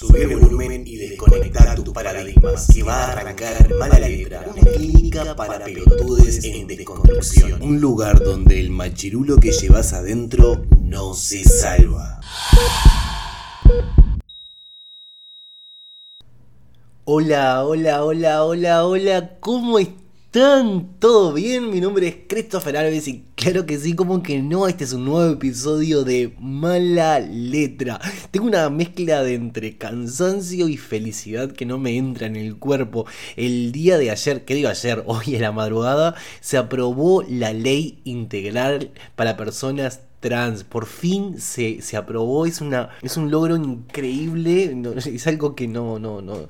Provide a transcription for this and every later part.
Subir el volumen y desconectar tus paradigmas, que va a arrancar mala letra, una clínica para pelotudes en desconstrucción. Un lugar donde el machirulo que llevas adentro no se salva. Hola, hola, hola, hola, hola, ¿cómo están? ¿Todo bien? Mi nombre es Christopher Alves y claro que sí, como que no, este es un nuevo episodio de Mala Letra. Tengo una mezcla de entre cansancio y felicidad que no me entra en el cuerpo. El día de ayer, ¿qué digo ayer? Hoy en la madrugada, se aprobó la ley integral para personas trans. Por fin se, se aprobó. Es, una, es un logro increíble. es algo que no, no, no.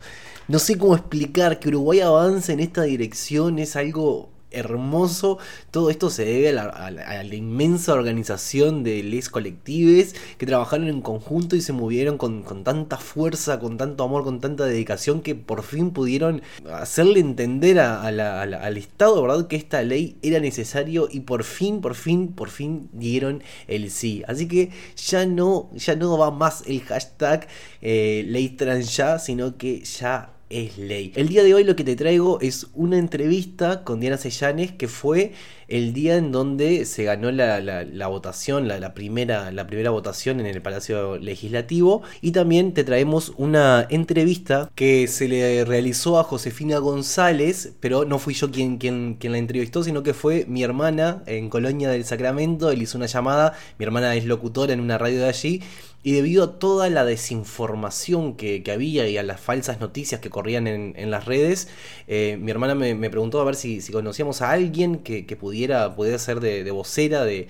No sé cómo explicar que Uruguay avance en esta dirección. Es algo hermoso. Todo esto se debe a la, inmensa organización de les colectives que trabajaron en conjunto y se movieron con, tanta fuerza, con tanto amor, con tanta dedicación que por fin pudieron hacerle entender al Estado, ¿verdad? Que esta ley era necesario y por fin, por fin, por fin dieron el sí. Así que ya no, ya no va más el hashtag eh, ley trans ya, sino que ya es ley. El día de hoy lo que te traigo es una entrevista con Diana Sellanes que fue el día en donde se ganó la, votación, la, primera, la primera votación en el Palacio Legislativo. Y también te traemos una entrevista que se le realizó a Josefina González, pero no fui yo quien, quien, quien la entrevistó, sino que fue mi hermana en Colonia del Sacramento. Él hizo una llamada, mi hermana es locutora en una radio de allí y debido a toda la desinformación que, había y a las falsas noticias que corrían en, las redes, eh, mi hermana me, preguntó a ver si, conocíamos a alguien que, pudiera, pudiera ser de, vocera de,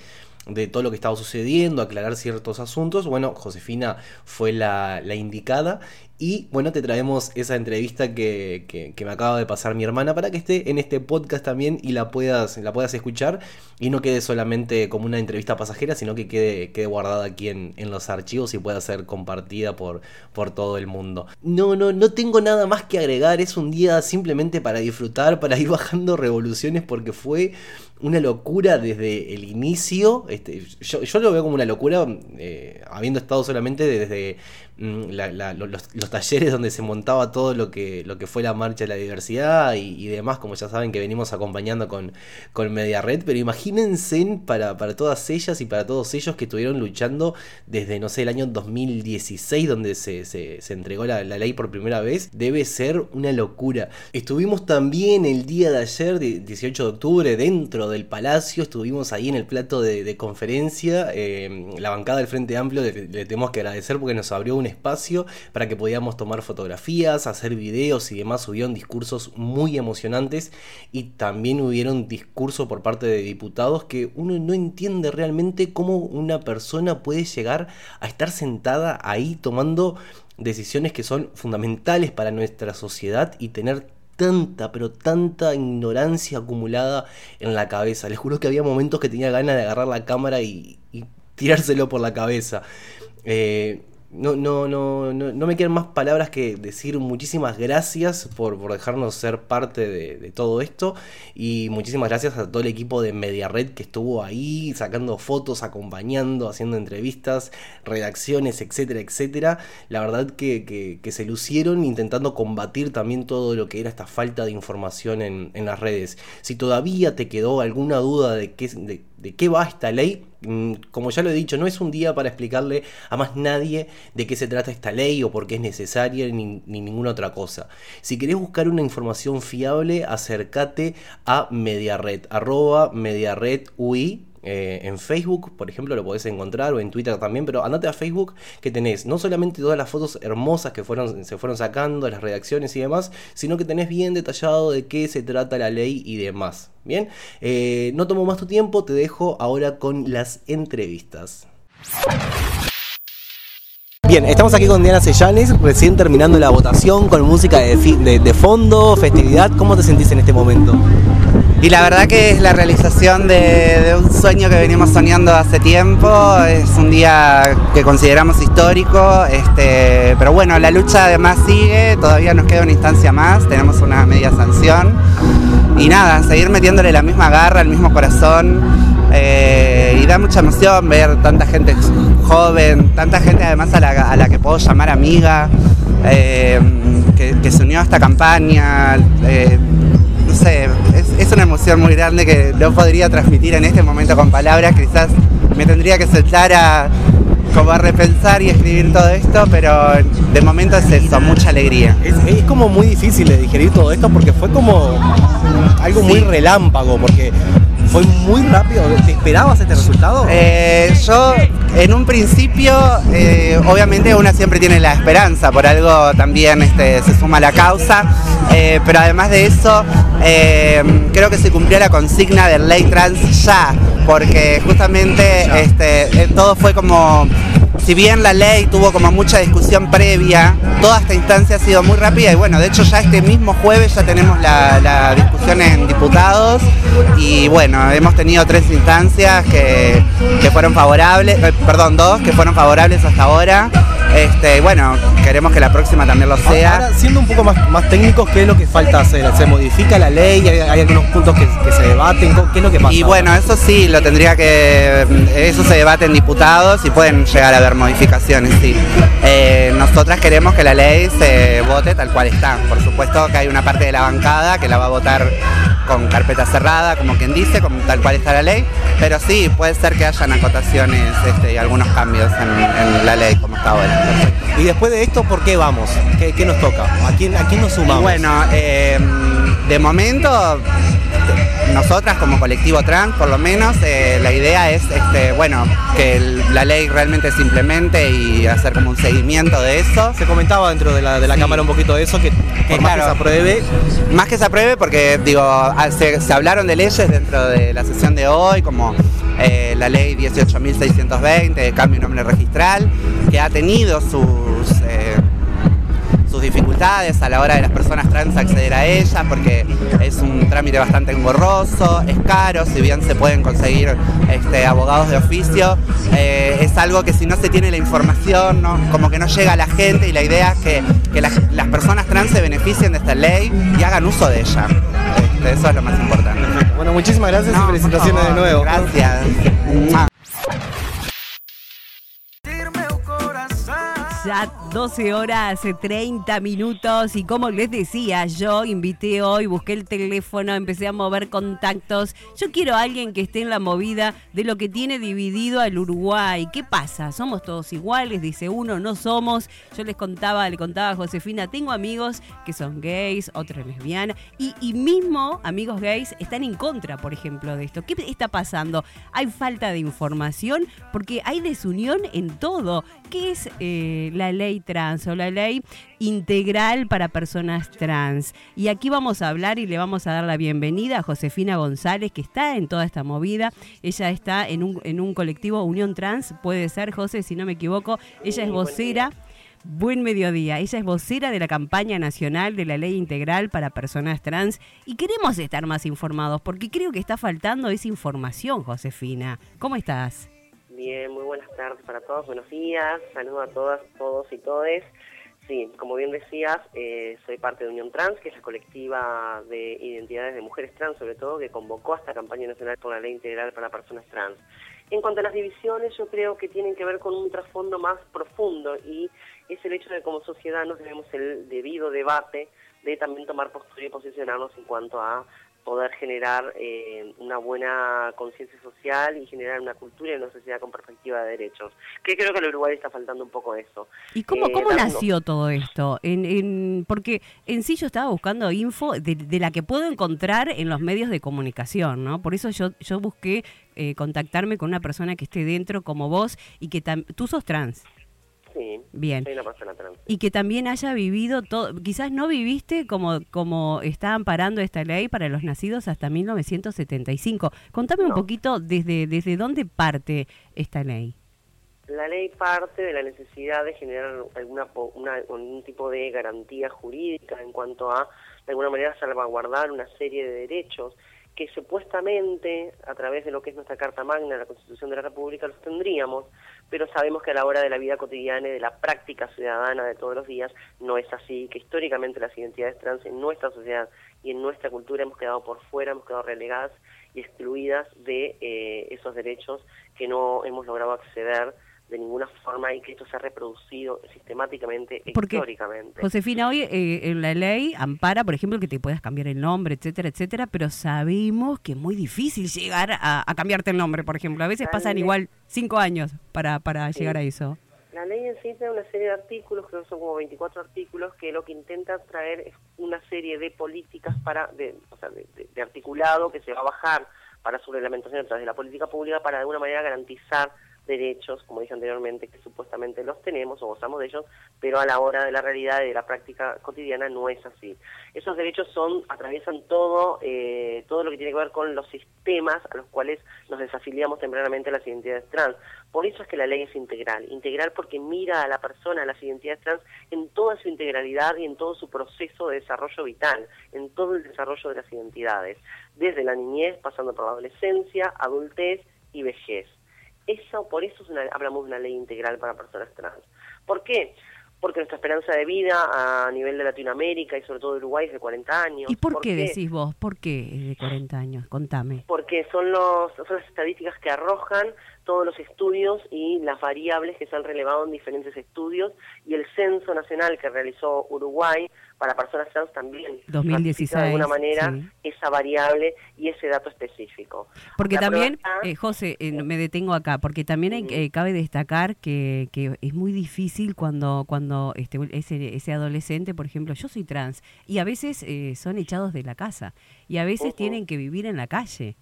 todo lo que estaba sucediendo, aclarar ciertos asuntos. Bueno, Josefina fue la, la indicada y bueno, te traemos esa entrevista que, me acaba de pasar mi hermana para que esté en este podcast también y la puedas, la puedas escuchar y no quede solamente como una entrevista pasajera, sino que quede, quede guardada aquí en, los archivos y pueda ser compartida por, por todo el mundo. No, no, no tengo nada más que agregar, es un día simplemente para disfrutar, para ir bajando revoluciones porque fue una locura desde el inicio. Este, yo, lo veo como una locura, eh, habiendo estado solamente desde mm, los, talleres donde se montaba todo lo que, lo que fue la marcha de la diversidad y, demás, como ya saben que venimos acompañando con, con Media Red. Pero imagínense para, para todas ellas y para todos ellos que estuvieron luchando desde, no sé, el año 2016, donde se, se, entregó la, ley por primera vez. Debe ser una locura. Estuvimos también el día de ayer, 18 de octubre, dentro del Palacio, estuvimos ahí en el plato de, conferencia, eh, la bancada del Frente Amplio le, tenemos que agradecer porque nos abrió un espacio para que podíamos tomar fotografías, hacer videos y demás, hubieron discursos muy emocionantes y también hubieron discursos por parte de diputados que uno no entiende realmente cómo una persona puede llegar a estar sentada ahí tomando decisiones que son fundamentales para nuestra sociedad y tener tanta, pero tanta ignorancia acumulada en la cabeza. Les juro que había momentos que tenía ganas de agarrar la cámara y, tirárselo por la cabeza. Eh, no, no, no, no, me quedan más palabras que decir muchísimas gracias por, dejarnos ser parte de, todo esto y muchísimas gracias a todo el equipo de MediaRed que estuvo ahí sacando fotos, acompañando, haciendo entrevistas, redacciones, etcétera, etcétera. La verdad que, se lucieron intentando combatir también todo lo que era esta falta de información en, en las redes. Si todavía te quedó alguna duda de qué, de, qué va esta ley, como ya lo he dicho, no es un día para explicarle a más nadie de qué se trata esta ley o por qué es necesaria ni, ninguna otra cosa. Si querés buscar una información fiable, acércate a Mediared, arroba Mediared UI, eh, en Facebook, por ejemplo, lo podés encontrar, o en Twitter también, pero andate a Facebook que tenés no solamente todas las fotos hermosas que fueron, se fueron sacando, las redacciones y demás, sino que tenés bien detallado de qué se trata la ley y demás. Bien, eh, no tomo más tu tiempo, te dejo ahora con las entrevistas. Bien, estamos aquí con Diana Sellanes, recién terminando la votación con música de, de fondo, festividad. ¿Cómo te sentís en este momento? Y la verdad que es la realización de, un sueño que venimos soñando hace tiempo, es un día que consideramos histórico, este, pero bueno, la lucha además sigue, todavía nos queda una instancia más, tenemos una media sanción y nada, seguir metiéndole la misma garra, el mismo corazón eh, y da mucha emoción ver tanta gente joven, tanta gente además a la, que puedo llamar amiga. eh, que, se unió a esta campaña. Eh, no sé, es, una emoción muy grande que no podría transmitir en este momento con palabras, quizás me tendría que sentar a como a repensar y escribir todo esto, pero de momento es eso, mucha alegría. Es, como muy difícil de digerir todo esto porque fue como algo muy relámpago, porque fue muy rápido. ¿Te esperabas este resultado? Eh, yo, en un principio, eh, obviamente una siempre tiene la esperanza, por algo también este, se suma la causa, eh, pero además de eso, creo que se cumplió la consigna del ley trans ya, porque justamente este, todo fue como si bien la ley tuvo como mucha discusión previa, toda esta instancia ha sido muy rápida y bueno, de hecho ya este mismo jueves ya tenemos la, discusión en diputados y bueno, hemos tenido tres instancias que, que fueron favorables, eh, perdón, dos que fueron favorables hasta ahora. Este, bueno, queremos que la próxima también lo sea. Ahora, siendo un poco más, más técnicos, ¿qué es lo que falta hacer? ¿Se modifica la ley? ¿Hay, algunos puntos que, se debaten? ¿Qué es lo que pasa? Y bueno, eso sí, lo tendría que. Eso se debate en diputados y pueden llegar a haber modificaciones, sí. Eh, nosotras queremos que la ley se vote tal cual está. Por supuesto que hay una parte de la bancada que la va a votar con carpeta cerrada, como quien dice, como tal cual está la ley, pero sí, puede ser que hayan acotaciones este, y algunos cambios en, la ley como está ahora. Y después de esto, ¿por qué vamos? ¿Qué, nos toca? ¿A quién, a quién nos sumamos? bueno, em, de momento nosotras como colectivo trans, por lo menos, eh, la idea es, este, bueno, que la ley realmente se implemente y hacer como un seguimiento de eso. Se comentaba dentro de la, de la Cámara un poquito de eso, que, más que se apruebe. Más que se apruebe porque, digo, se, hablaron de leyes dentro de la sesión de hoy, como eh, la ley 18.620, de cambio de nombre registral, que ha tenido sus... Sus dificultades a la hora de las personas trans acceder a ella, porque es un trámite bastante engorroso, es caro, si bien se pueden conseguir este, abogados de oficio, eh, es algo que si no se tiene la información, como que no llega a la gente y la idea es que, las, personas trans se beneficien de esta ley y hagan uso de ella. Este, eso es lo más importante. Bueno, muchísimas gracias y felicitaciones de nuevo. Gracias. Ya 12 horas 30 minutos y como les decía, yo invité hoy, busqué el teléfono, empecé a mover contactos. Yo quiero a alguien que esté en la movida de lo que tiene dividido al Uruguay. ¿Qué pasa? ¿Somos todos iguales? Dice uno, no somos. Yo les contaba, le contaba a Josefina, tengo amigos que son gays, otros lesbianas y, y mismo amigos gays están en contra, por ejemplo, de esto. ¿Qué está pasando? Hay falta de información porque hay desunión en todo. ¿Qué es eh, la ley trans o la ley integral para personas trans? Y aquí vamos a hablar y le vamos a dar la bienvenida a Josefina González, que está en toda esta movida. Ella está en un, en un colectivo Unión Trans, puede ser, José, si no me equivoco. Ella es vocera. Buen mediodía. Ella es vocera de la campaña nacional de la ley integral para personas trans y queremos estar más informados porque creo que está faltando esa información, Josefina. ¿Cómo estás? Bien, muy buenas tardes para todos, buenos días, saludo a todas, todos y todes. Sí, como bien decías, eh, soy parte de Unión Trans, que es la colectiva de identidades de mujeres trans, sobre todo, que convocó a esta campaña nacional por la ley integral para personas trans. En cuanto a las divisiones, yo creo que tienen que ver con un trasfondo más profundo y es el hecho de que como sociedad nos debemos el debido debate de también tomar postura y posicionarnos en cuanto a poder generar eh, una buena conciencia social y generar una cultura y una sociedad con perspectiva de derechos. Que creo que al Uruguay está faltando un poco eso. ¿Y cómo, eh, cómo nació todo esto? En, en, porque en sí yo estaba buscando info de, la que puedo encontrar en los medios de comunicación, ¿no? Por eso yo, yo busqué eh, contactarme con una persona que esté dentro como vos y que tú sos trans. Sí, Bien. Y que también haya vivido todo, quizás no viviste como, como está amparando esta ley para los nacidos hasta 1975. Contame un poquito desde, desde dónde parte esta ley. La ley parte de la necesidad de generar alguna una, un tipo de garantía jurídica en cuanto a, de alguna manera, salvaguardar una serie de derechos que supuestamente, a través de lo que es nuestra Carta Magna, la Constitución de la República, los tendríamos, pero sabemos que a la hora de la vida cotidiana y de la práctica ciudadana de todos los días no es así, que históricamente las identidades trans en nuestra sociedad y en nuestra cultura hemos quedado por fuera, hemos quedado relegadas y excluidas de eh, esos derechos que no hemos logrado acceder de ninguna forma y que esto se ha reproducido sistemáticamente, Porque, históricamente. Josefina, hoy eh, en la ley ampara, por ejemplo, que te puedas cambiar el nombre, etcétera, etcétera, pero sabemos que es muy difícil llegar a, a cambiarte el nombre, por ejemplo. A veces La pasan ley- igual cinco años para, para llegar a eso. La ley en sí tiene una serie de artículos, creo que son como 24 artículos, que lo que intenta traer es una serie de políticas para, de, o sea, de, de- de articulado que se va a bajar para su reglamentación a través de la política pública para de alguna manera garantizar derechos, como dije anteriormente, que supuestamente los tenemos o gozamos de ellos, pero a la hora de la realidad y de la práctica cotidiana no es así. Esos derechos son atraviesan todo eh, todo lo que tiene que ver con los sistemas a los cuales nos desafiliamos tempranamente a las identidades trans. Por eso es que la ley es integral, integral porque mira a la persona, a las identidades trans en toda su integralidad y en todo su proceso de desarrollo vital, en todo el desarrollo de las identidades, desde la niñez, pasando por la adolescencia, adultez y vejez. Eso, por eso es una- hablamos de una ley integral para personas trans. ¿Por qué? Porque nuestra esperanza de vida a nivel de Latinoamérica y sobre todo de Uruguay es de 40 años. ¿Y por qué decís vos? ¿Por qué es de 40 años? Contame. Porque son, los, son las estadísticas que arrojan todos los estudios y las variables que se han relevado en diferentes estudios y el censo nacional que realizó Uruguay para personas trans también 2016, ratifica de alguna manera sí. esa variable y ese dato específico. Porque La también, está- eh, José, eh, me detengo acá, porque también hay- eh, cabe destacar que, que es muy difícil cuando cuando este ese, ese adolescente, por ejemplo, yo soy trans, y a veces eh, son echados de la casa, y a veces tienen que vivir en la calle,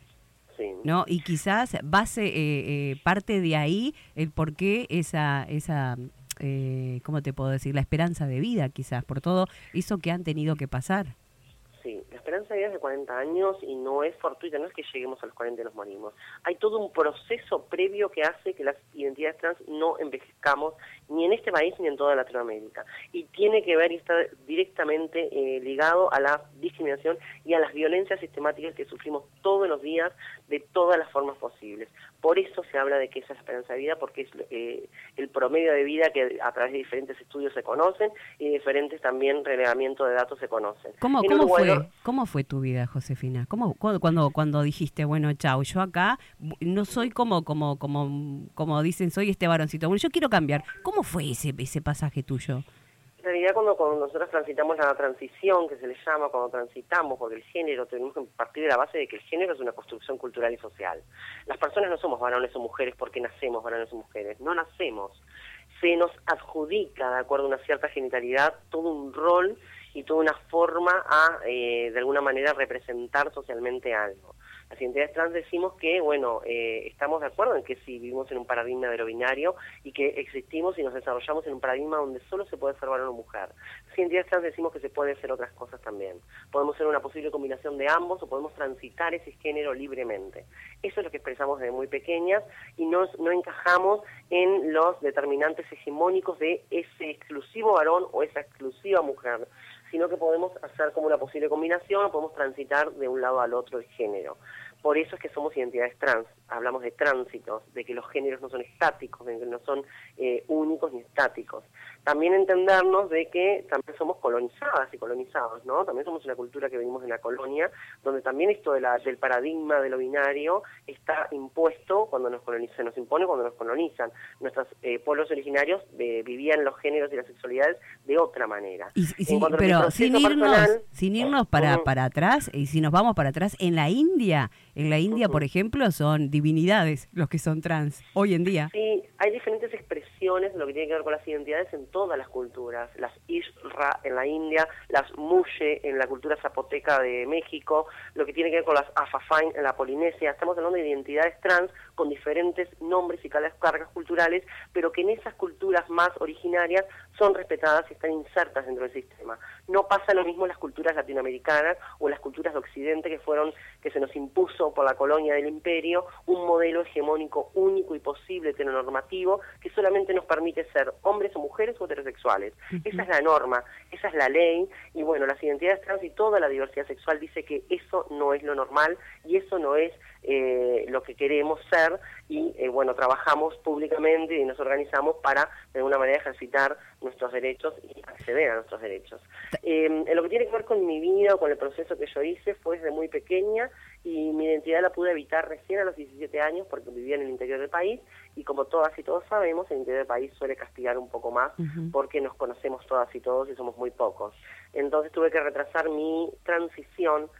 sí. ¿no? Y quizás base, eh, eh, parte de ahí el por qué esa, esa eh, ¿cómo te puedo decir? La esperanza de vida, quizás, por todo eso que han tenido que pasar. Sí, la esperanza de vida es de 40 años y no es fortuita, no es que lleguemos a los 40 y nos morimos. Hay todo un proceso previo que hace que las identidades trans no envejezcamos ni en este país ni en toda Latinoamérica. Y tiene que ver y está directamente eh, ligado a la discriminación y a las violencias sistemáticas que sufrimos todos los días de todas las formas posibles. Por eso se habla de que esa es la esperanza de vida, porque es eh, el promedio de vida que a través de diferentes estudios se conocen y diferentes también relevamientos de datos se conocen. ¿Cómo, cómo Uruguay fue? no- ¿Cómo fue tu vida, Josefina? ¿Cómo, cu- cuando, cuando dijiste, bueno, chao, yo acá no soy como, como, como, como dicen, soy este varoncito. Bueno, yo quiero cambiar. ¿Cómo fue ese, ese pasaje tuyo? En realidad cuando, nosotros transitamos la transición, que se le llama, cuando transitamos, porque el género, tenemos que partir de la base de que el género es una construcción cultural y social. Las personas no somos varones o mujeres porque nacemos varones o mujeres, no nacemos. Se nos adjudica, de acuerdo a una cierta genitalidad, todo un rol y toda una forma a, eh, de alguna manera, representar socialmente algo. Las identidades trans decimos que, bueno, eh, estamos de acuerdo en que sí vivimos en un paradigma de lo binario y que existimos y nos desarrollamos en un paradigma donde solo se puede ser varón o mujer. Las identidades trans decimos que se puede hacer otras cosas también. Podemos ser una posible combinación de ambos o podemos transitar ese género libremente. Eso es lo que expresamos desde muy pequeñas y no, no encajamos en los determinantes hegemónicos de ese exclusivo varón o esa exclusiva mujer sino que podemos hacer como una posible combinación o podemos transitar de un lado al otro el género. Por eso es que somos identidades trans, hablamos de tránsitos, de que los géneros no son estáticos, de que no son eh, únicos ni estáticos. También entendernos de que también somos colonizadas y colonizados, ¿no? También somos una cultura que venimos de la colonia, donde también esto de la, del paradigma de lo binario está impuesto cuando nos coloniza, se nos impone cuando nos colonizan. Nuestros eh, pueblos originarios eh, vivían los géneros y las sexualidades de otra manera. Y, y a mi pero sin irnos, personal, sin irnos para, para atrás, y si nos vamos para atrás, en la India, en la India, por ejemplo, son divinidades los que son trans, hoy en día. Sí, hay diferentes expresiones de lo que tiene que ver con las identidades en todas las culturas. Las Ishra en la India, las Mushe en la cultura zapoteca de México, lo que tiene que ver con las Afafain en la Polinesia. Estamos hablando de identidades trans con diferentes nombres y cargas culturales, pero que en esas culturas más originarias son respetadas y están insertas dentro del sistema. No pasa lo mismo en las culturas latinoamericanas o en las culturas de Occidente que fueron que se nos impuso por la colonia del imperio un modelo hegemónico único y posible heteronormativo que solamente nos permite ser hombres o mujeres o heterosexuales. Esa es la norma, esa es la ley y bueno, las identidades trans y toda la diversidad sexual dice que eso no es lo normal y eso no es eh, lo que queremos ser y eh, bueno, trabajamos públicamente y nos organizamos para de alguna manera ejercitar nuestros derechos y acceder a nuestros derechos. Eh, en lo que tiene que ver con mi vida o con el proceso que yo hice fue desde muy pequeña y mi identidad la pude evitar recién a los 17 años porque vivía en el interior del país y como todas y todos sabemos, el interior del país suele castigar un poco más porque nos conocemos todas y todos y somos muy pocos. Entonces tuve que retrasar mi transición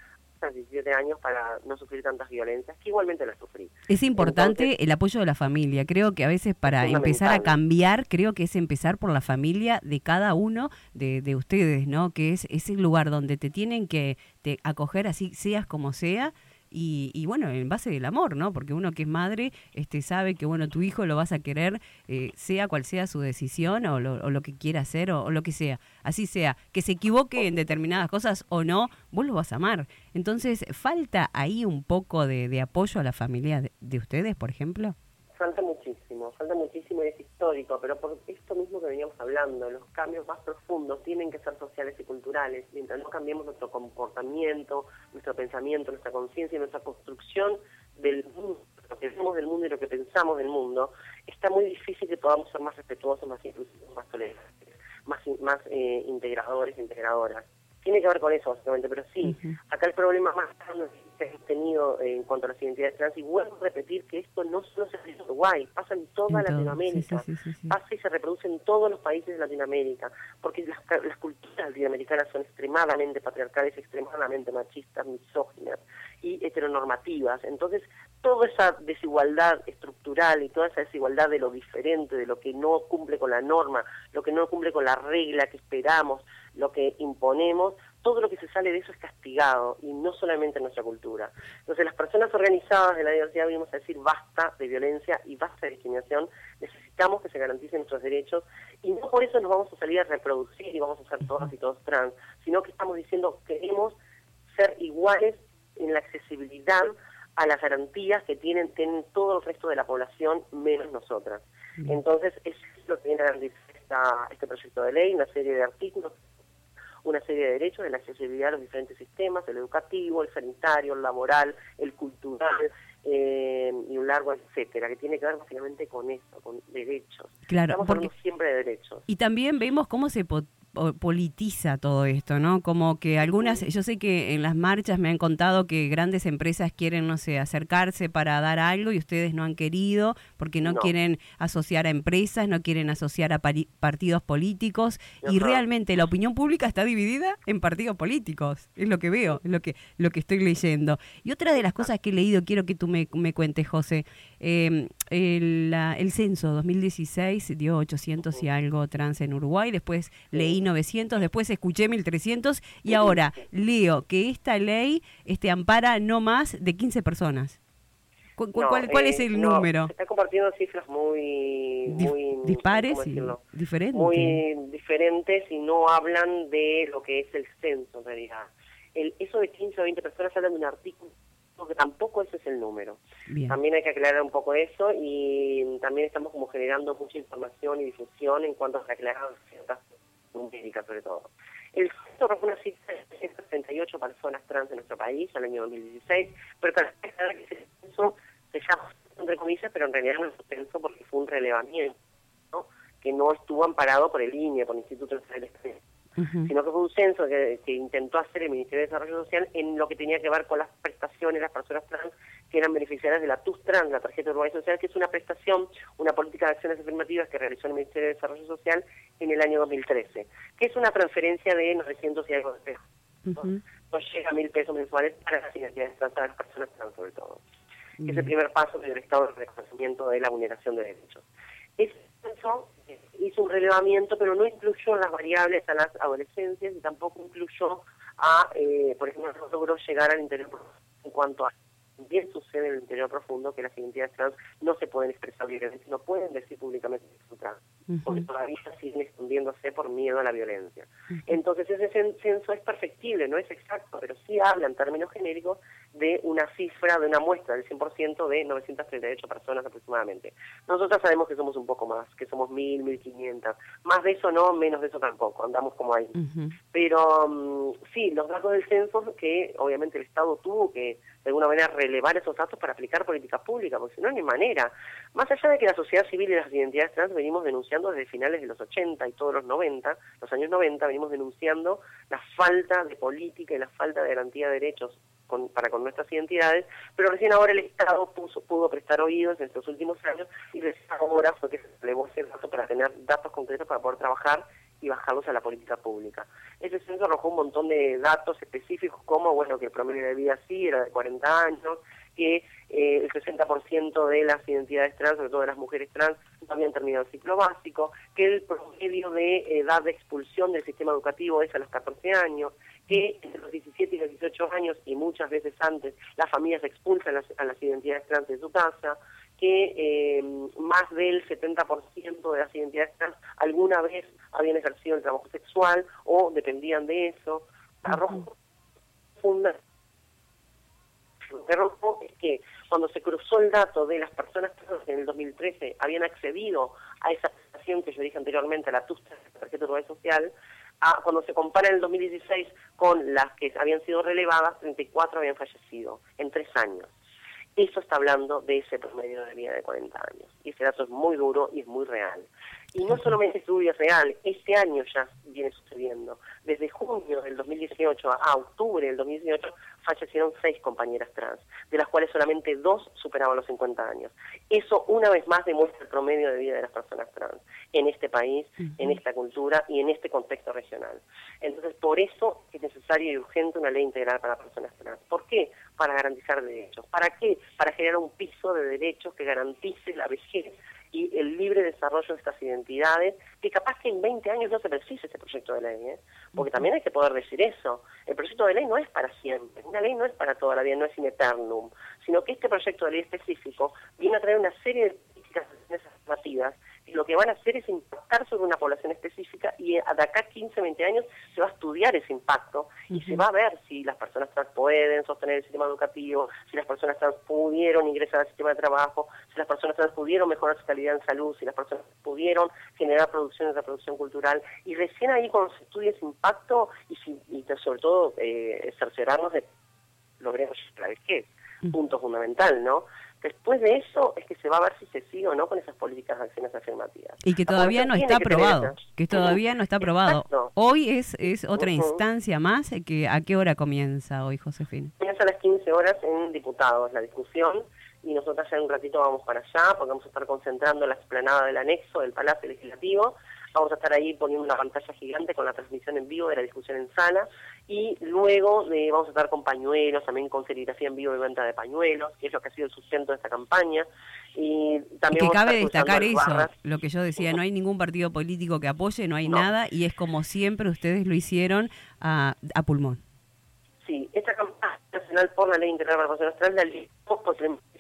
17 años para no sufrir tantas violencias, que igualmente las sufrí. Es importante el apoyo de la familia. Creo que a veces para empezar a cambiar, creo que es empezar por la familia de cada uno de, de ustedes, ¿no? Que es ese lugar donde te tienen que te acoger así, seas como sea, y, y, bueno, en base del amor, ¿no? Porque uno que es madre este, sabe que, bueno, tu hijo lo vas a querer, eh, sea cual sea su decisión o lo, o lo que quiera hacer o, lo que sea. Así sea, que se equivoque en determinadas cosas o no, vos lo vas a amar. Entonces, ¿falta ahí un poco de, de apoyo a la familia de, de ustedes, por ejemplo? Falta muchísimo, falta muchísimo y es histórico, pero por esto mismo que veníamos hablando, los cambios más profundos tienen que ser sociales y culturales. Mientras no cambiemos nuestro comportamiento, nuestro pensamiento, nuestra conciencia, nuestra construcción del mundo, lo que vemos del mundo y lo que pensamos del mundo, está muy difícil que podamos ser más respetuosos, más inclusivos, más tolerantes, más, más eh, integradores, integradoras. Tiene que ver con eso, básicamente, pero sí, uh -huh. acá el problema más grande que hemos tenido en cuanto a las identidades trans, y vuelvo a repetir que esto no solo se hace en Uruguay, pasa en toda en Latinoamérica, sí, sí, sí, pasa y se reproduce en todos los países de Latinoamérica, porque las, las culturas latinoamericanas son extremadamente patriarcales, extremadamente machistas, misóginas y heteronormativas. Entonces, toda esa desigualdad estructural y toda esa desigualdad de lo diferente, de lo que no cumple con la norma, lo que no cumple con la regla que esperamos, lo que imponemos, todo lo que se sale de eso es castigado y no solamente en nuestra cultura. Entonces las personas organizadas de la diversidad venimos a decir basta de violencia y basta de discriminación, necesitamos que se garanticen nuestros derechos y no por eso nos vamos a salir a reproducir y vamos a ser todas y todos trans, sino que estamos diciendo queremos ser iguales en la accesibilidad a las garantías que tienen, tienen todo el resto de la población menos nosotras. Entonces, eso es lo que viene a garantizar este proyecto de ley, una serie de artículos una serie de derechos de la accesibilidad a los diferentes sistemas, el educativo, el sanitario, el laboral, el cultural eh, y un largo etcétera, que tiene que ver básicamente con eso, con derechos. Claro, Estamos porque, hablando siempre de derechos. Y también vemos cómo se politiza todo esto, ¿no? Como que algunas, yo sé que en las marchas me han contado que grandes empresas quieren, no sé, acercarse para dar algo y ustedes no han querido porque no, no. quieren asociar a empresas, no quieren asociar a partidos políticos Ajá. y realmente la opinión pública está dividida en partidos políticos, es lo que veo, es lo que, lo que estoy leyendo. Y otra de las cosas que he leído, quiero que tú me, me cuentes, José, eh, el, el censo 2016 dio 800 y algo trans en Uruguay, después leí 900, después escuché 1300 y ahora leo que esta ley este, ampara no más de 15 personas. ¿Cu no, ¿Cuál, cuál eh, es el no, número? Se está compartiendo cifras muy, muy dispares y diferentes. Muy diferentes y no hablan de lo que es el censo en realidad. El, eso de 15 o 20 personas hablan de un artículo que tampoco ese es el número. Bien. También hay que aclarar un poco eso y también estamos como generando mucha información y difusión en cuanto a aclarar ciertas numéricas sobre todo. El censo arrojó una cifra de 338 personas trans en nuestro país en el año 2016, pero para aclarar que ese censo se llama entre comillas, pero en realidad no es un censo porque fue un relevamiento, ¿no? que no estuvo amparado por el INE, por el Instituto Nacional de -huh. sino que fue un censo que, que, intentó hacer el Ministerio de Desarrollo Social en lo que tenía que ver con las prestaciones de las personas trans que eran beneficiarias de la TUS Trans, la tarjeta de Uruguay Social, que es una prestación, una política de acciones afirmativas que realizó el Ministerio de Desarrollo Social en el año 2013, que es una transferencia de 900 y algo de pesos. Uh -huh. No llega a mil pesos mensuales para las identidades trans, para las personas trans sobre todo. Uh -huh. Es el primer paso del Estado de reconocimiento de la vulneración de derechos. Ese censo hizo un relevamiento, pero no incluyó las variables a las adolescencias y tampoco incluyó a, eh, por ejemplo, no logró llegar al interior en cuanto a bien sucede en el interior profundo que las identidades trans no se pueden expresar libremente, no pueden decir públicamente que son trans, uh -huh. porque todavía siguen escondiéndose por miedo a la violencia. Uh -huh. Entonces ese censo es perfectible, no es exacto, pero sí habla en términos genéricos de una cifra, de una muestra del 100% de 938 personas aproximadamente. Nosotros sabemos que somos un poco más, que somos 1.000, 1.500. Más de eso no, menos de eso tampoco, andamos como ahí. Pero mm, sí, los datos del censo que obviamente el Estado tuvo que de alguna manera relevar esos datos para aplicar políticas públicas, porque si no, ni manera. Más allá de que la sociedad civil y las identidades trans venimos denunciando desde finales de los 80 y todos los 90, los años 90, venimos denunciando la falta de política y la falta de garantía de derechos para con nuestras identidades, pero recién ahora el Estado pudo prestar oídos en estos últimos años y recién ahora fue que se elevó ese dato para tener datos concretos para poder trabajar y bajarlos a la política pública. Ese censo arrojó un montón de datos específicos como, bueno, que el promedio de vida sí era de 40 años, que eh, el 60% de las identidades trans, sobre todo de las mujeres trans, no habían terminado el ciclo básico, que el promedio de edad de expulsión del sistema educativo es a los 14 años, que entre los 17 y los 18 años, y muchas veces antes, las familias expulsan a las identidades trans de su casa, que eh, más del 70% de las identidades trans alguna vez habían ejercido el trabajo sexual o dependían de eso. Arrojo funda rojo es que cuando se cruzó el dato de las personas que en el 2013 habían accedido a esa prestación que yo dije anteriormente, a la TUSTA, la tarjeta de social, a, cuando se compara el 2016 con las que habían sido relevadas, 34 habían fallecido en tres años. Eso está hablando de ese promedio de vida de 40 años. Y ese dato es muy duro y es muy real. Y no solamente es duro y es real, este año ya viene sucediendo. Desde junio del 2018 a octubre del 2018 fallecieron seis compañeras trans, de las cuales solamente dos superaban los 50 años. Eso una vez más demuestra el promedio de vida de las personas trans en este país, en esta cultura y en este contexto regional. Entonces, por eso es necesario y urgente una ley integral para personas trans. ¿Por qué? Para garantizar derechos. ¿Para qué? Para generar un piso de derechos que garantice la vejez desarrollo de estas identidades, que capaz que en 20 años no se precise ese proyecto de ley, ¿eh? porque también hay que poder decir eso. El proyecto de ley no es para siempre, una ley no es para toda la vida, no es in eternum, sino que este proyecto de ley específico viene a traer una serie de políticas afirmativas y lo que van a hacer es impactar sobre una población específica y de acá 15, 20 años se va a estudiar ese impacto y se va a ver si las personas trans pueden sostener el sistema educativo, si las personas trans pudieron ingresar al sistema de trabajo, si las personas trans pudieron mejorar su calidad en salud, si las personas pudieron generar producción y reproducción cultural. Y recién ahí cuando se estudia ese impacto y, sobre todo eh, cerciorarnos de logremos la vejez, punto fundamental, ¿no? Después de eso es que se va a ver si se sigue o no con esas políticas de acciones afirmativas. Y que todavía no está aprobado, que, todavía no está aprobado. Hoy es, es otra instancia más, que ¿a qué hora comienza hoy, Josefina? Comienza a las 15 horas en diputados la discusión y nosotros ya en un ratito vamos para allá porque vamos a estar concentrando la explanada del anexo del Palacio Legislativo Vamos a estar ahí poniendo una pantalla gigante con la transmisión en vivo de la discusión en sala y luego eh, vamos a estar con pañuelos, también con serigrafía en vivo de venta de pañuelos, que es lo que ha sido el sustento de esta campaña. Y también que cabe destacar eso, lo que yo decía, no hay ningún partido político que apoye, no hay nada y es como siempre ustedes lo hicieron a, a pulmón. Sí, esta campaña nacional por la ley integral para personas trans la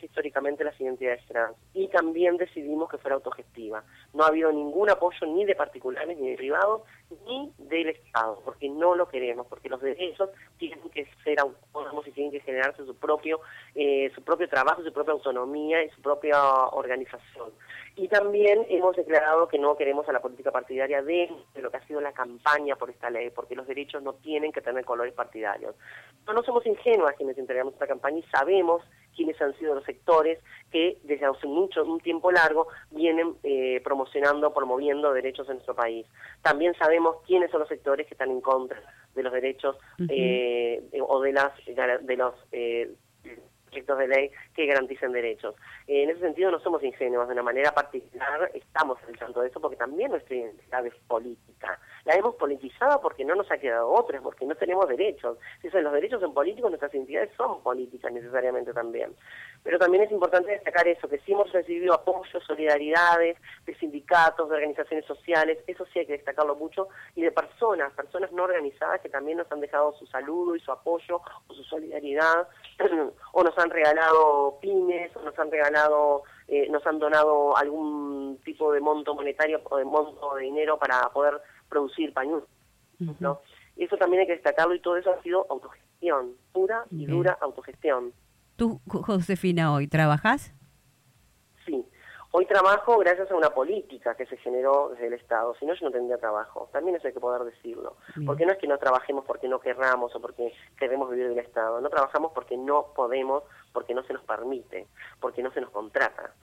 históricamente las identidades trans y también decidimos que fuera autogestiva. No ha habido ningún apoyo ni de particulares ni de privados ni del Estado, porque no lo queremos, porque los derechos tienen que ser autónomos y tienen que generarse su propio, eh, su propio trabajo, su propia autonomía y su propia organización. Y también hemos declarado que no queremos a la política partidaria de, de lo que ha sido la campaña por esta ley, porque los derechos no tienen que tener colores partidarios. No, no somos ingenuas quienes entregamos esta campaña y sabemos quiénes han sido los sectores que desde hace mucho, un tiempo largo vienen eh, promocionando, promoviendo derechos en nuestro país. También sabemos quiénes son los sectores que están en contra de los derechos eh, o de las de los eh, proyectos de ley que garanticen derechos. en ese sentido no somos ingenuos, de una manera particular estamos tanto de eso porque también nuestra identidad es política. La hemos politizado porque no nos ha quedado otra, porque no tenemos derechos. Son los derechos son políticos, nuestras identidades son políticas necesariamente también. Pero también es importante destacar eso, que sí hemos recibido apoyo, solidaridades de sindicatos, de organizaciones sociales, eso sí hay que destacarlo mucho, y de personas, personas no organizadas que también nos han dejado su saludo y su apoyo o su solidaridad, o nos han regalado pymes, o nos han regalado, eh, nos han donado algún tipo de monto monetario o de monto de dinero para poder producir pañuelos. ¿no? Eso también hay que destacarlo y todo eso ha sido autogestión, pura y Bien. dura autogestión. Tú, Jo- Josefina, hoy trabajas. Sí. Hoy trabajo gracias a una política que se generó desde el Estado, si no yo no tendría trabajo. También eso hay que poder decirlo. Bien. Porque no es que no trabajemos porque no querramos o porque queremos vivir del Estado, no trabajamos porque no podemos, porque no se nos permite, porque no se nos contrata.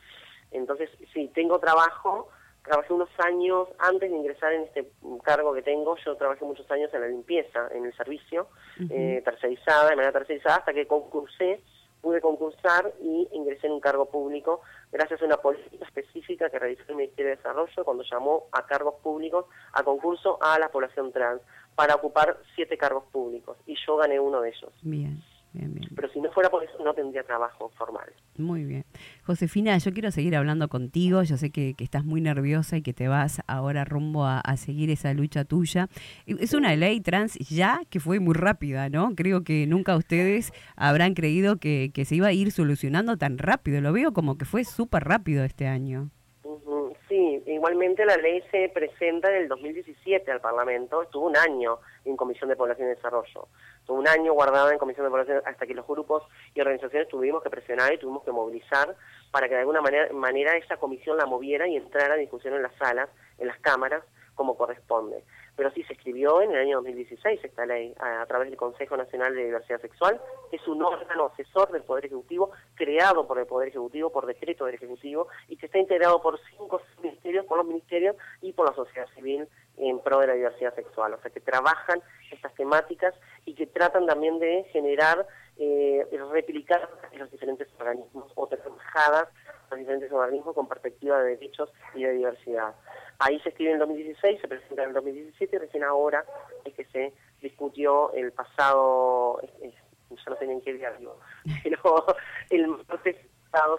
Entonces, sí, tengo trabajo, trabajé unos años antes de ingresar en este cargo que tengo, yo trabajé muchos años en la limpieza, en el servicio, eh, tercerizada, de manera tercerizada, hasta que concursé pude concursar y ingresé en un cargo público gracias a una política específica que realizó el Ministerio de Desarrollo cuando llamó a cargos públicos a concurso a la población trans para ocupar siete cargos públicos y yo gané uno de ellos. Bien, bien, bien. Pero si no fuera por eso no tendría trabajo formal. Muy bien. Josefina, yo quiero seguir hablando contigo. Yo sé que, que estás muy nerviosa y que te vas ahora rumbo a, a seguir esa lucha tuya. Es una ley trans ya que fue muy rápida, ¿no? Creo que nunca ustedes habrán creído que, que se iba a ir solucionando tan rápido. Lo veo como que fue súper rápido este año. Igualmente la ley se presenta en el 2017 al Parlamento, estuvo un año en Comisión de Población y Desarrollo, estuvo un año guardada en Comisión de Población hasta que los grupos y organizaciones tuvimos que presionar y tuvimos que movilizar para que de alguna manera, manera esa comisión la moviera y entrara a discusión en las salas, en las cámaras, como corresponde. Pero sí se escribió en el año 2016 esta ley a, través del Consejo Nacional de Diversidad Sexual, que es un órgano asesor del Poder Ejecutivo, creado por el Poder Ejecutivo, por decreto del Ejecutivo, y que está integrado por cinco ministerios, por los ministerios y por la sociedad civil en pro de la diversidad sexual. O sea, que trabajan estas temáticas y que tratan también de generar, eh, replicar en los diferentes organismos o trabajadas los diferentes organismos con perspectiva de derechos y de diversidad. Ahí se escribe en el 2016, se presenta en el 2017 y recién ahora es que se discutió el pasado, es- es- ya no sé en qué día vivo, pero el martes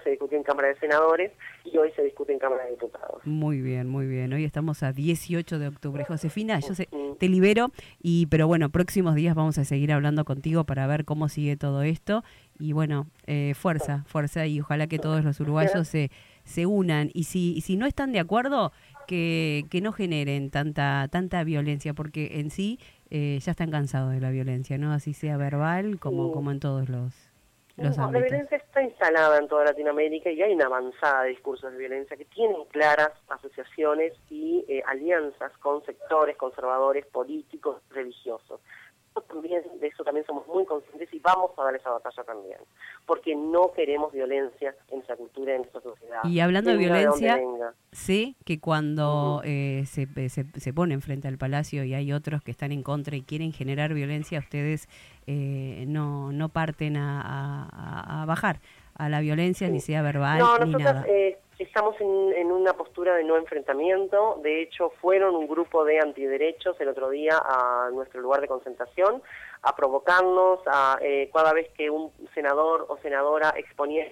se discutió en Cámara de Senadores y hoy se discute en Cámara de Diputados. Muy bien, muy bien. Hoy estamos a 18 de octubre. Josefina, yo sé, te libero, y pero bueno, próximos días vamos a seguir hablando contigo para ver cómo sigue todo esto. Y bueno, eh, fuerza, fuerza, y ojalá que todos los uruguayos se, se unan. Y si, y si no están de acuerdo, que, que no generen tanta, tanta violencia, porque en sí eh, ya están cansados de la violencia, ¿no? Así sea verbal como, como en todos los, los No, la violencia está instalada en toda Latinoamérica y hay una avanzada de discursos de violencia que tienen claras asociaciones y eh, alianzas con sectores conservadores, políticos, religiosos. También, de eso también somos muy conscientes y vamos a dar esa batalla también, porque no queremos violencia en nuestra cultura, en nuestra sociedad. Y hablando de violencia, venga. sé que cuando eh, se, se, se ponen frente al palacio y hay otros que están en contra y quieren generar violencia, ustedes eh, no, no parten a, a- a bajar a la violencia, ni sea verbal No, ni nosotros nada. eh, estamos en, una postura de no enfrentamiento. De hecho, fueron un grupo de antiderechos el otro día a nuestro lugar de concentración a provocarnos, a eh, cada vez que un senador o senadora exponía,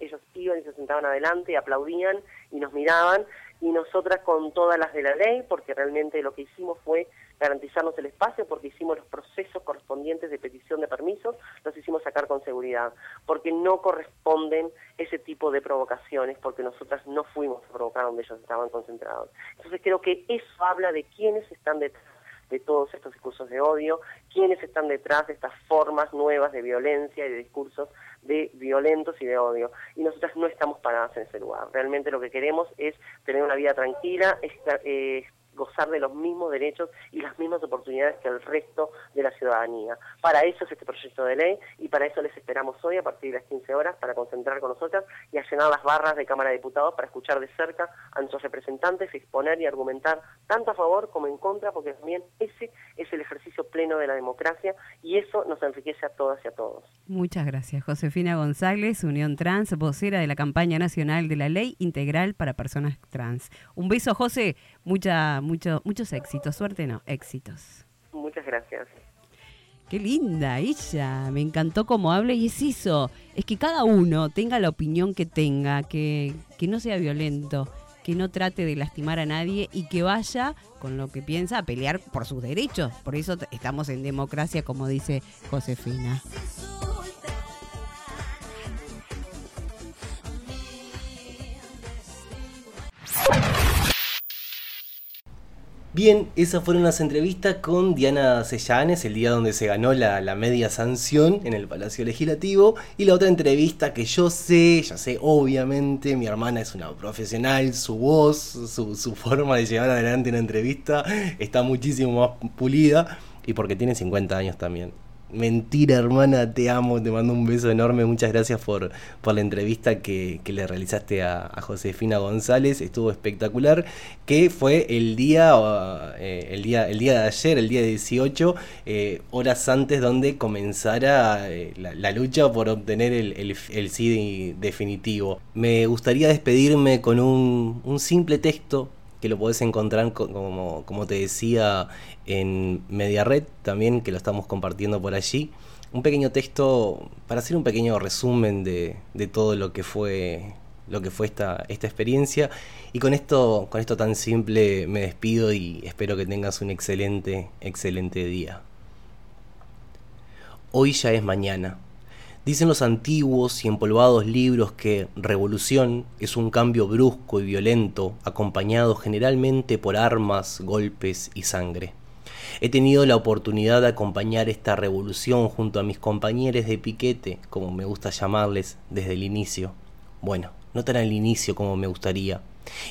ellos iban y se sentaban adelante, y aplaudían y nos miraban. Y nosotras con todas las de la ley, porque realmente lo que hicimos fue garantizarnos el espacio, porque hicimos los procesos correspondientes de petición de permisos, los hicimos sacar con seguridad, porque no corresponden ese tipo de provocaciones, porque nosotras no fuimos a provocar donde ellos estaban concentrados. Entonces creo que eso habla de quiénes están detrás de todos estos discursos de odio, quiénes están detrás de estas formas nuevas de violencia y de discursos de violentos y de odio. Y nosotras no estamos paradas en ese lugar. Realmente lo que queremos es tener una vida tranquila, es, eh, gozar de los mismos derechos y las mismas oportunidades que el resto de la ciudadanía. Para eso es este proyecto de ley y para eso les esperamos hoy a partir de las 15 horas para concentrar con nosotras y a llenar las barras de Cámara de Diputados para escuchar de cerca a nuestros representantes, exponer y argumentar tanto a favor como en contra, porque también ese es el ejercicio pleno de la democracia y eso nos enriquece a todas y a todos. Muchas gracias. Josefina González, Unión Trans, vocera de la campaña nacional de la Ley Integral para Personas Trans. Un beso, José. Mucha, mucho, muchos éxitos. Suerte no, éxitos. Muchas gracias. Qué linda ella, me encantó cómo habla y es eso, es que cada uno tenga la opinión que tenga, que, que no sea violento, que no trate de lastimar a nadie y que vaya con lo que piensa a pelear por sus derechos. Por eso estamos en democracia, como dice Josefina. Bien, esas fueron las entrevistas con Diana Sellanes, el día donde se ganó la, la, media sanción en el Palacio Legislativo. Y la otra entrevista que yo sé, ya sé, obviamente, mi hermana es una profesional, su voz, su, su forma de llevar adelante una entrevista está muchísimo más pulida. Y porque tiene 50 años también. Mentira, hermana, te amo, te mando un beso enorme. Muchas gracias por, por la entrevista que, que le realizaste a, a, Josefina González. Estuvo espectacular. Que fue el día, eh, el día, el día de ayer, el día 18, eh, horas antes donde comenzara eh, la, lucha por obtener el, el, el sí definitivo. Me gustaría despedirme con un, un simple texto que lo podés encontrar como, como te decía en MediaRed también, que lo estamos compartiendo por allí. Un pequeño texto para hacer un pequeño resumen de, de todo lo que fue lo que fue esta, esta experiencia. Y con esto, con esto tan simple me despido y espero que tengas un excelente, excelente día. Hoy ya es mañana. Dicen los antiguos y empolvados libros que revolución es un cambio brusco y violento, acompañado generalmente por armas, golpes y sangre. He tenido la oportunidad de acompañar esta revolución junto a mis compañeros de piquete, como me gusta llamarles, desde el inicio. Bueno, no tan al inicio como me gustaría.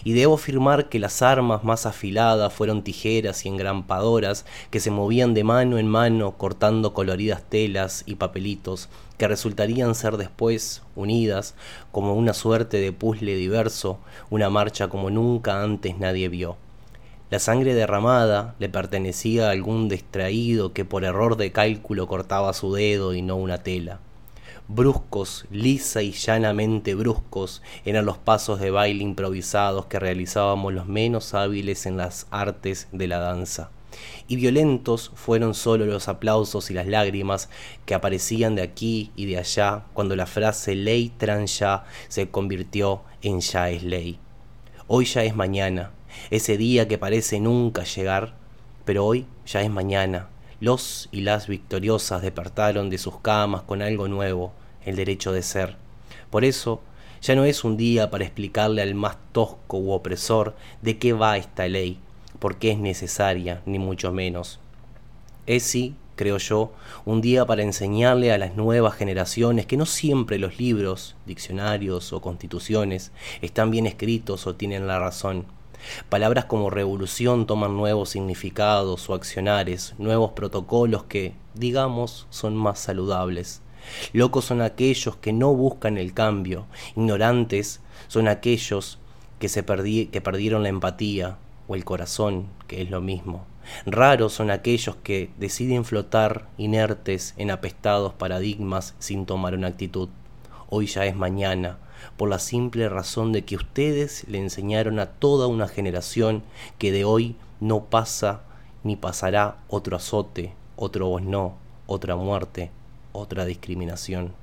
Y debo afirmar que las armas más afiladas fueron tijeras y engrampadoras que se movían de mano en mano cortando coloridas telas y papelitos que resultarían ser después unidas como una suerte de puzzle diverso, una marcha como nunca antes nadie vio. La sangre derramada le pertenecía a algún distraído que por error de cálculo cortaba su dedo y no una tela bruscos, lisa y llanamente bruscos, eran los pasos de baile improvisados que realizábamos los menos hábiles en las artes de la danza. Y violentos fueron solo los aplausos y las lágrimas que aparecían de aquí y de allá cuando la frase ley trans ya se convirtió en ya es ley. Hoy ya es mañana, ese día que parece nunca llegar, pero hoy ya es mañana, los y las victoriosas despertaron de sus camas con algo nuevo, el derecho de ser. Por eso, ya no es un día para explicarle al más tosco u opresor de qué va esta ley, por qué es necesaria, ni mucho menos. Es sí, creo yo, un día para enseñarle a las nuevas generaciones que no siempre los libros, diccionarios o constituciones están bien escritos o tienen la razón Palabras como revolución toman nuevos significados o accionares, nuevos protocolos que, digamos, son más saludables. Locos son aquellos que no buscan el cambio, ignorantes son aquellos que, se que perdieron la empatía o el corazón, que es lo mismo. Raros son aquellos que deciden flotar inertes en apestados paradigmas sin tomar una actitud. Hoy ya es mañana, por la simple razón de que ustedes le enseñaron a toda una generación que de hoy no pasa ni pasará otro azote, otro no, otra muerte, otra discriminación.